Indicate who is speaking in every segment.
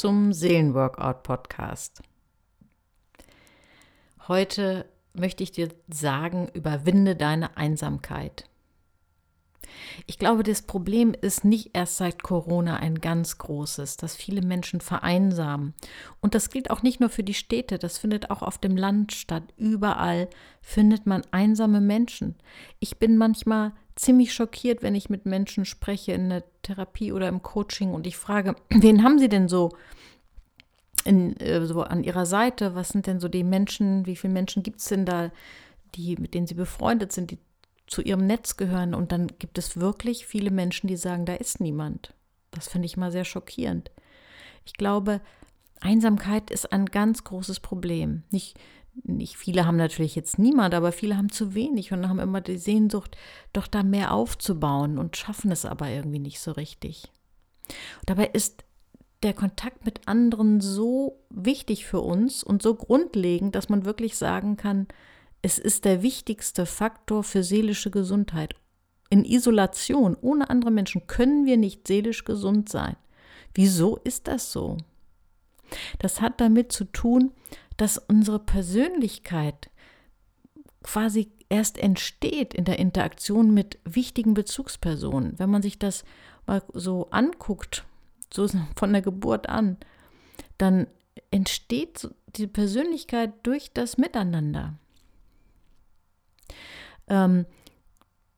Speaker 1: zum Seelenworkout Podcast. Heute möchte ich dir sagen, überwinde deine Einsamkeit. Ich glaube, das Problem ist nicht erst seit Corona ein ganz großes, dass viele Menschen vereinsamen. Und das gilt auch nicht nur für die Städte, das findet auch auf dem Land statt. Überall findet man einsame Menschen. Ich bin manchmal ziemlich schockiert, wenn ich mit Menschen spreche in der Therapie oder im Coaching und ich frage, wen haben sie denn so? In, äh, so an ihrer Seite, was sind denn so die Menschen, wie viele Menschen gibt es denn da, die, mit denen sie befreundet sind, die zu ihrem Netz gehören. Und dann gibt es wirklich viele Menschen, die sagen, da ist niemand. Das finde ich mal sehr schockierend. Ich glaube, Einsamkeit ist ein ganz großes Problem. Nicht, nicht viele haben natürlich jetzt niemand, aber viele haben zu wenig und haben immer die Sehnsucht, doch da mehr aufzubauen und schaffen es aber irgendwie nicht so richtig. Und dabei ist der Kontakt mit anderen so wichtig für uns und so grundlegend, dass man wirklich sagen kann, es ist der wichtigste Faktor für seelische Gesundheit. In Isolation, ohne andere Menschen, können wir nicht seelisch gesund sein. Wieso ist das so? Das hat damit zu tun, dass unsere Persönlichkeit quasi erst entsteht in der Interaktion mit wichtigen Bezugspersonen. Wenn man sich das mal so anguckt, so von der Geburt an, dann entsteht die Persönlichkeit durch das Miteinander. Ähm,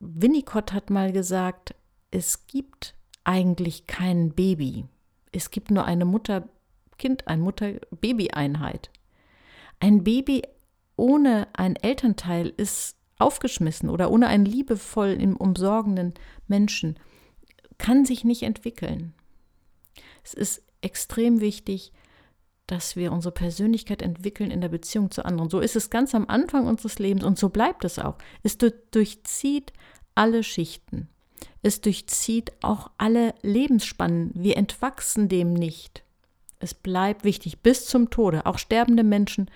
Speaker 1: Winnicott hat mal gesagt, es gibt eigentlich kein Baby. Es gibt nur eine Mutter-Kind, eine Mutter-Baby-Einheit. Ein Baby ohne ein Elternteil ist aufgeschmissen oder ohne einen liebevoll umsorgenden Menschen kann sich nicht entwickeln. Es ist extrem wichtig, dass wir unsere Persönlichkeit entwickeln in der Beziehung zu anderen. So ist es ganz am Anfang unseres Lebens und so bleibt es auch. Es durchzieht alle Schichten. Es durchzieht auch alle Lebensspannen. Wir entwachsen dem nicht. Es bleibt wichtig bis zum Tode. Auch sterbende Menschen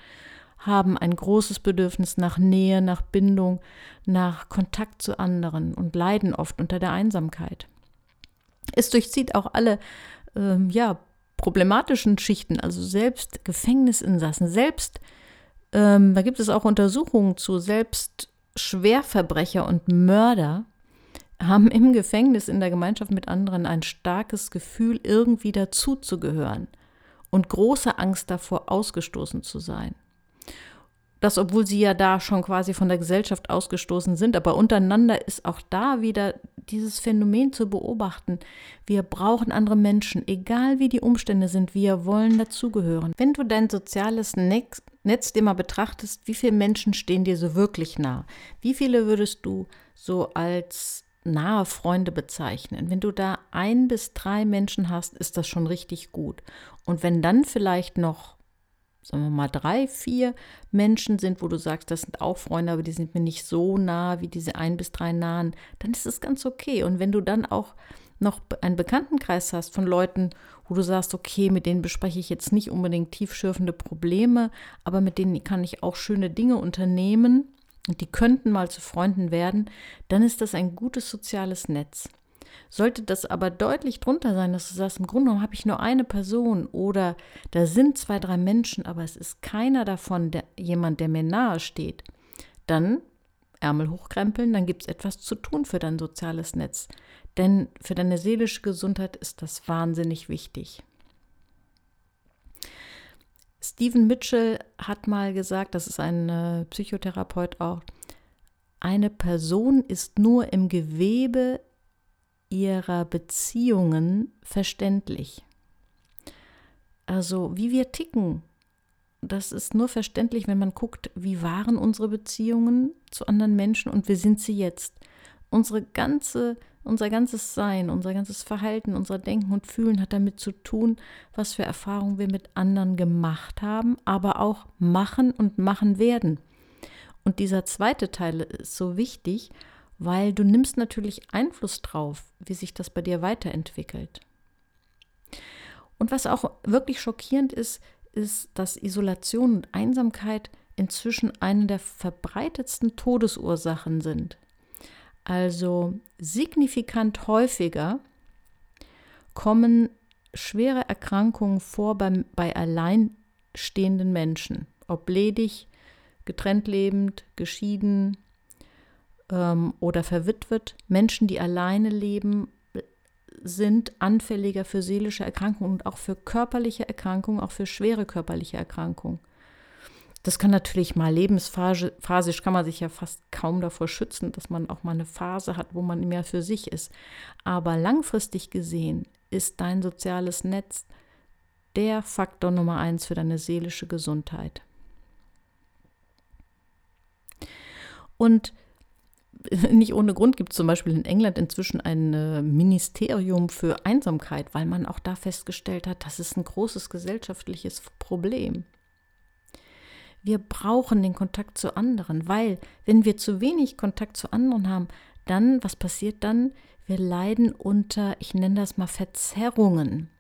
Speaker 1: haben ein großes Bedürfnis nach Nähe, nach Bindung, nach Kontakt zu anderen und leiden oft unter der Einsamkeit. Es durchzieht auch alle ähm, ja, problematischen Schichten, also selbst Gefängnisinsassen, selbst, ähm, da gibt es auch Untersuchungen zu, selbst Schwerverbrecher und Mörder haben im Gefängnis in der Gemeinschaft mit anderen ein starkes Gefühl, irgendwie dazuzugehören und große Angst davor, ausgestoßen zu sein das, obwohl sie ja da schon quasi von der Gesellschaft ausgestoßen sind, aber untereinander ist auch da wieder dieses Phänomen zu beobachten. Wir brauchen andere Menschen, egal wie die Umstände sind, wir wollen dazugehören. Wenn du dein soziales Netz, dir mal betrachtest, wie viele Menschen stehen dir so wirklich nah? Wie viele würdest du so als nahe Freunde bezeichnen. Wenn du da ein bis drei Menschen hast, ist das schon richtig gut. Und wenn dann vielleicht noch sagen wir mal, drei, vier Menschen sind, wo du sagst, das sind auch Freunde, aber die sind mir nicht so nah wie diese ein bis drei nahen, dann ist es ganz okay. Und wenn du dann auch noch einen Bekanntenkreis hast von Leuten, wo du sagst, okay, mit denen bespreche ich jetzt nicht unbedingt tiefschürfende Probleme, aber mit denen kann ich auch schöne Dinge unternehmen und die könnten mal zu Freunden werden, dann ist das ein gutes soziales Netz. Sollte das aber deutlich drunter sein, dass du sagst, im Grunde genommen habe ich nur eine Person oder da sind zwei, drei Menschen, aber es ist keiner davon der, jemand, der mir nahe steht, dann Ärmel hochkrempeln, dann gibt es etwas zu tun für dein soziales Netz. Denn für deine seelische Gesundheit ist das wahnsinnig wichtig. Stephen Mitchell hat mal gesagt, das ist ein äh, Psychotherapeut auch, eine Person ist nur im Gewebe ihrer Beziehungen verständlich. Also wie wir ticken, das ist nur verständlich, wenn man guckt, wie waren unsere Beziehungen zu anderen Menschen und wie sind sie jetzt. Unsere ganze, unser ganzes Sein, unser ganzes Verhalten, unser Denken und Fühlen hat damit zu tun, was für Erfahrungen wir mit anderen gemacht haben, aber auch machen und machen werden. Und dieser zweite Teil ist so wichtig, weil du nimmst natürlich Einfluss drauf, wie sich das bei dir weiterentwickelt. Und was auch wirklich schockierend ist, ist, dass Isolation und Einsamkeit inzwischen eine der verbreitetsten Todesursachen sind. Also signifikant häufiger kommen schwere Erkrankungen vor bei, bei alleinstehenden Menschen, ob ledig, getrennt lebend, geschieden ähm, oder verwitwet. Menschen, die alleine leben, sind anfälliger für seelische Erkrankungen und auch für körperliche Erkrankungen, auch für schwere körperliche Erkrankungen. Das kann natürlich mal lebensphasisch, kann man sich ja fast kaum davor schützen, dass man auch mal eine Phase hat, wo man mehr für sich ist. Aber langfristig gesehen ist dein soziales Netz der Faktor Nummer eins für deine seelische Gesundheit. Und nicht ohne Grund gibt es zum Beispiel in England inzwischen ein äh, Ministerium für Einsamkeit, weil man auch da festgestellt hat, das ist ein großes gesellschaftliches Problem. Wir brauchen den Kontakt zu anderen, weil wenn wir zu wenig Kontakt zu anderen haben, dann, was passiert dann? Wir leiden unter, ich nenne das mal Verzerrungen.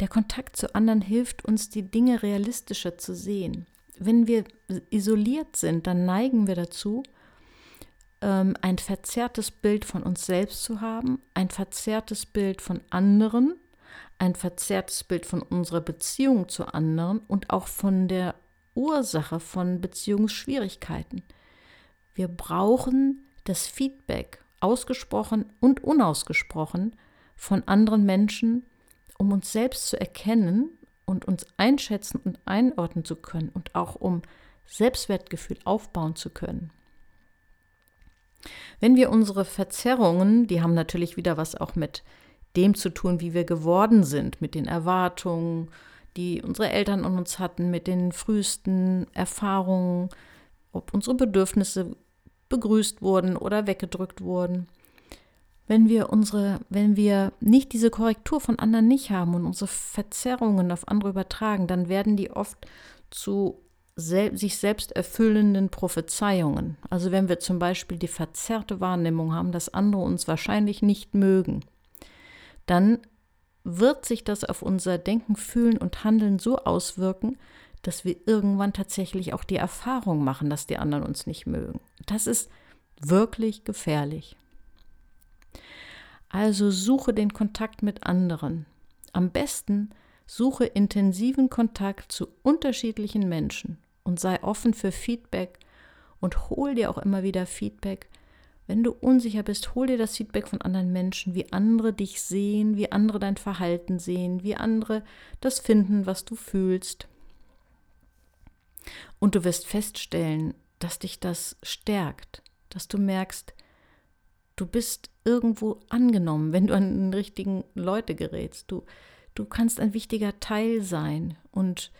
Speaker 1: Der Kontakt zu anderen hilft uns, die Dinge realistischer zu sehen. Wenn wir isoliert sind, dann neigen wir dazu, ähm, ein verzerrtes Bild von uns selbst zu haben, ein verzerrtes Bild von anderen, ein verzerrtes Bild von unserer Beziehung zu anderen und auch von der Ursache von Beziehungsschwierigkeiten. Wir brauchen das Feedback, ausgesprochen und unausgesprochen, von anderen Menschen, um uns selbst zu erkennen und uns einschätzen und einordnen zu können und auch um Selbstwertgefühl aufbauen zu können. Wenn wir unsere Verzerrungen, die haben natürlich wieder was auch mit dem zu tun, wie wir geworden sind, mit den Erwartungen, die unsere Eltern an uns hatten, mit den frühesten Erfahrungen, ob unsere Bedürfnisse begrüßt wurden oder weggedrückt wurden. Wenn wir unsere, wenn wir nicht diese Korrektur von anderen nicht haben und unsere Verzerrungen auf andere übertragen, dann werden die oft zu sel sich selbst erfüllenden Prophezeiungen. Also wenn wir zum Beispiel die verzerrte Wahrnehmung haben, dass andere uns wahrscheinlich nicht mögen, dann wird sich das auf unser Denken, Fühlen und Handeln so auswirken, dass wir irgendwann tatsächlich auch die Erfahrung machen, dass die anderen uns nicht mögen. Das ist wirklich gefährlich. Also suche den Kontakt mit anderen. Am besten suche intensiven Kontakt zu unterschiedlichen Menschen und sei offen für Feedback und hol dir auch immer wieder Feedback. Wenn du unsicher bist, hol dir das Feedback von anderen Menschen, wie andere dich sehen, wie andere dein Verhalten sehen, wie andere das finden, was du fühlst. Und du wirst feststellen, dass dich das stärkt, dass du merkst, du bist irgendwo angenommen, wenn du an die richtigen Leute gerätst. Du, du kannst ein wichtiger Teil sein und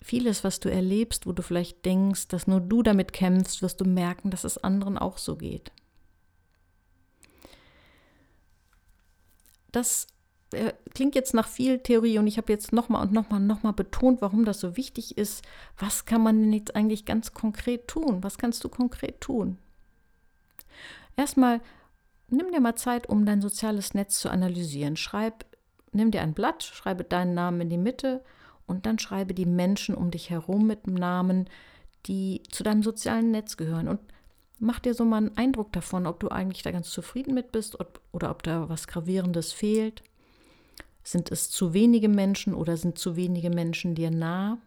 Speaker 1: vieles, was du erlebst, wo du vielleicht denkst, dass nur du damit kämpfst, wirst du merken, dass es anderen auch so geht. Das äh, klingt jetzt nach viel Theorie und ich habe jetzt nochmal und nochmal und nochmal betont, warum das so wichtig ist. Was kann man denn jetzt eigentlich ganz konkret tun? Was kannst du konkret tun? Erstmal, nimm dir mal Zeit, um dein soziales Netz zu analysieren. Schreib, nimm dir ein Blatt, schreibe deinen Namen in die Mitte und dann schreibe die Menschen um dich herum mit dem Namen, die zu deinem sozialen Netz gehören. Und mach dir so mal einen Eindruck davon, ob du eigentlich da ganz zufrieden mit bist ob, oder ob da was Gravierendes fehlt. Sind es zu wenige Menschen oder sind zu wenige Menschen dir nah?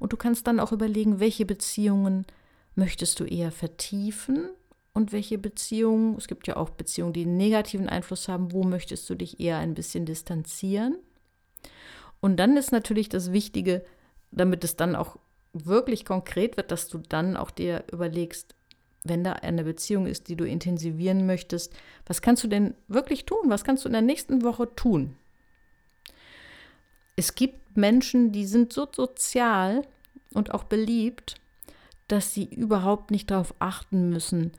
Speaker 1: Und du kannst dann auch überlegen, welche Beziehungen möchtest du eher vertiefen und welche Beziehungen, es gibt ja auch Beziehungen, die einen negativen Einfluss haben, wo möchtest du dich eher ein bisschen distanzieren? Und dann ist natürlich das Wichtige, damit es dann auch wirklich konkret wird, dass du dann auch dir überlegst, wenn da eine Beziehung ist, die du intensivieren möchtest, was kannst du denn wirklich tun? Was kannst du in der nächsten Woche tun? Es gibt Menschen, die sind so sozial und auch beliebt, dass sie überhaupt nicht darauf achten müssen,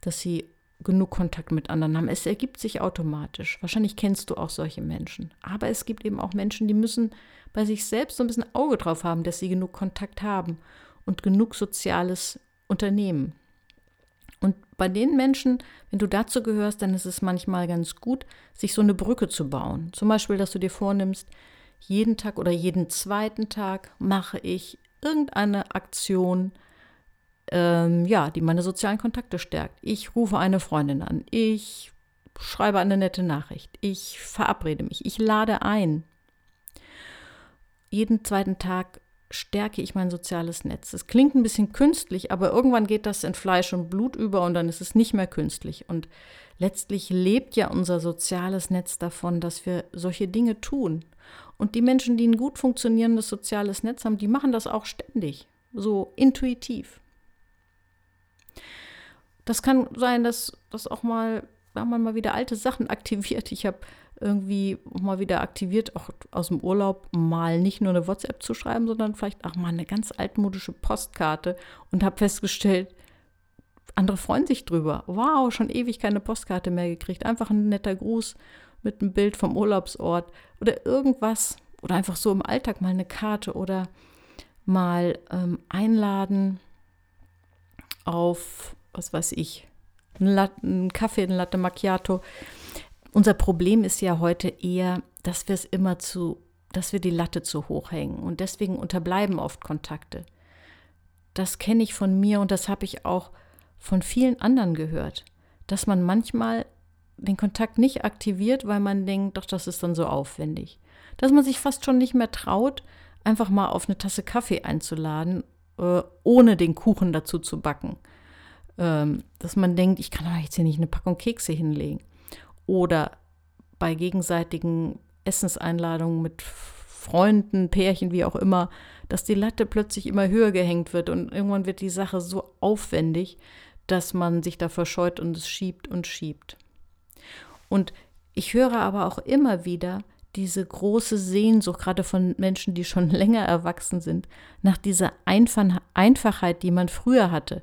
Speaker 1: dass sie genug Kontakt mit anderen haben. Es ergibt sich automatisch. Wahrscheinlich kennst du auch solche Menschen. Aber es gibt eben auch Menschen, die müssen bei sich selbst so ein bisschen Auge drauf haben, dass sie genug Kontakt haben und genug soziales Unternehmen. Bei den Menschen, wenn du dazu gehörst, dann ist es manchmal ganz gut, sich so eine Brücke zu bauen. Zum Beispiel, dass du dir vornimmst, jeden Tag oder jeden zweiten Tag mache ich irgendeine Aktion, ähm, ja, die meine sozialen Kontakte stärkt. Ich rufe eine Freundin an, ich schreibe eine nette Nachricht. Ich verabrede mich. Ich lade ein. Jeden zweiten Tag stärke ich mein soziales Netz. Es klingt ein bisschen künstlich, aber irgendwann geht das in Fleisch und Blut über und dann ist es nicht mehr künstlich. Und letztlich lebt ja unser soziales Netz davon, dass wir solche Dinge tun. Und die Menschen, die ein gut funktionierendes soziales Netz haben, die machen das auch ständig, so intuitiv. Das kann sein, dass das auch mal, wenn man mal wieder alte Sachen aktiviert. Ich habe irgendwie mal wieder aktiviert, auch aus dem Urlaub mal nicht nur eine WhatsApp zu schreiben, sondern vielleicht auch mal eine ganz altmodische Postkarte und habe festgestellt, andere freuen sich drüber. Wow, schon ewig keine Postkarte mehr gekriegt. Einfach ein netter Gruß mit einem Bild vom Urlaubsort oder irgendwas. Oder einfach so im Alltag mal eine Karte oder mal ähm, einladen auf, was weiß ich, einen, Kaffee, einen Latte Macchiato. Unser Problem ist ja heute eher, dass wir es immer zu, dass wir die Latte zu hoch hängen und deswegen unterbleiben oft Kontakte. Das kenne ich von mir und das habe ich auch von vielen anderen gehört, dass man manchmal den Kontakt nicht aktiviert, weil man denkt, doch, das ist dann so aufwendig. Dass man sich fast schon nicht mehr traut, einfach mal auf eine Tasse Kaffee einzuladen, äh, ohne den Kuchen dazu zu backen. Ähm, dass man denkt, ich kann doch jetzt hier nicht eine Packung Kekse hinlegen. Oder bei gegenseitigen Essenseinladungen mit Freunden, Pärchen, wie auch immer, dass die Latte plötzlich immer höher gehängt wird und irgendwann wird die Sache so aufwendig, dass man sich da verscheut und es schiebt und schiebt. Und ich höre aber auch immer wieder diese große Sehnsucht, gerade von Menschen, die schon länger erwachsen sind, nach dieser Einfachheit, die man früher hatte.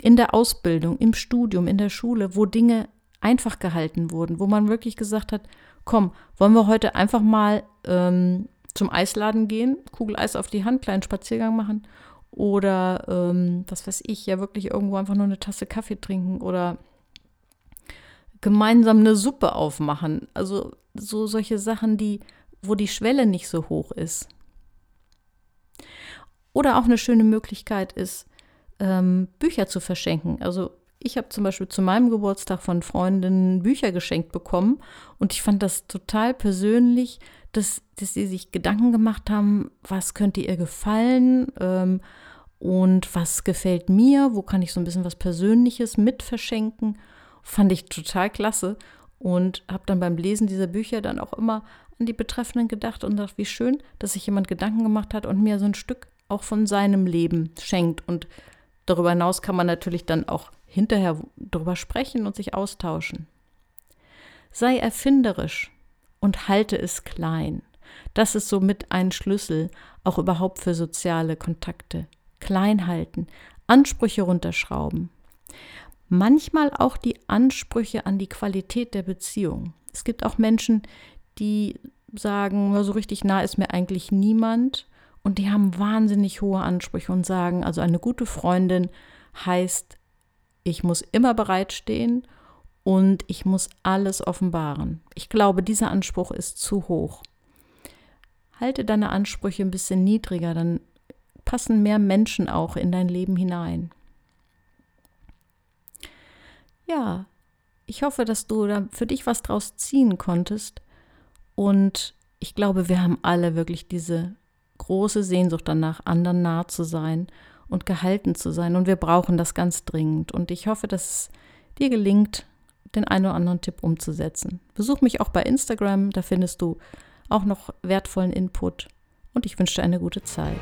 Speaker 1: In der Ausbildung, im Studium, in der Schule, wo Dinge einfach gehalten wurden, wo man wirklich gesagt hat, komm, wollen wir heute einfach mal ähm, zum Eisladen gehen, Kugel Eis auf die Hand, kleinen Spaziergang machen oder ähm, was weiß ich, ja wirklich irgendwo einfach nur eine Tasse Kaffee trinken oder gemeinsam eine Suppe aufmachen. Also so solche Sachen, die, wo die Schwelle nicht so hoch ist. Oder auch eine schöne Möglichkeit ist, ähm, Bücher zu verschenken. Also ich habe zum Beispiel zu meinem Geburtstag von Freundinnen Bücher geschenkt bekommen und ich fand das total persönlich, dass, dass sie sich Gedanken gemacht haben, was könnte ihr gefallen ähm, und was gefällt mir, wo kann ich so ein bisschen was Persönliches mit verschenken. Fand ich total klasse und habe dann beim Lesen dieser Bücher dann auch immer an die Betreffenden gedacht und dachte, wie schön, dass sich jemand Gedanken gemacht hat und mir so ein Stück auch von seinem Leben schenkt. Und darüber hinaus kann man natürlich dann auch hinterher darüber sprechen und sich austauschen. Sei erfinderisch und halte es klein. Das ist somit ein Schlüssel, auch überhaupt für soziale Kontakte. Klein halten, Ansprüche runterschrauben manchmal auch die Ansprüche an die Qualität der Beziehung. Es gibt auch Menschen, die sagen, so richtig nah ist mir eigentlich niemand und die haben wahnsinnig hohe Ansprüche und sagen, also eine gute Freundin heißt, ich muss immer bereitstehen und ich muss alles offenbaren. Ich glaube, dieser Anspruch ist zu hoch. Halte deine Ansprüche ein bisschen niedriger, dann passen mehr Menschen auch in dein Leben hinein ja, ich hoffe, dass du da für dich was draus ziehen konntest. Und ich glaube, wir haben alle wirklich diese große Sehnsucht danach, anderen nah zu sein und gehalten zu sein. Und wir brauchen das ganz dringend. Und ich hoffe, dass es dir gelingt, den einen oder anderen Tipp umzusetzen. Besuch mich auch bei Instagram, da findest du auch noch wertvollen Input. Und ich wünsche dir eine gute Zeit.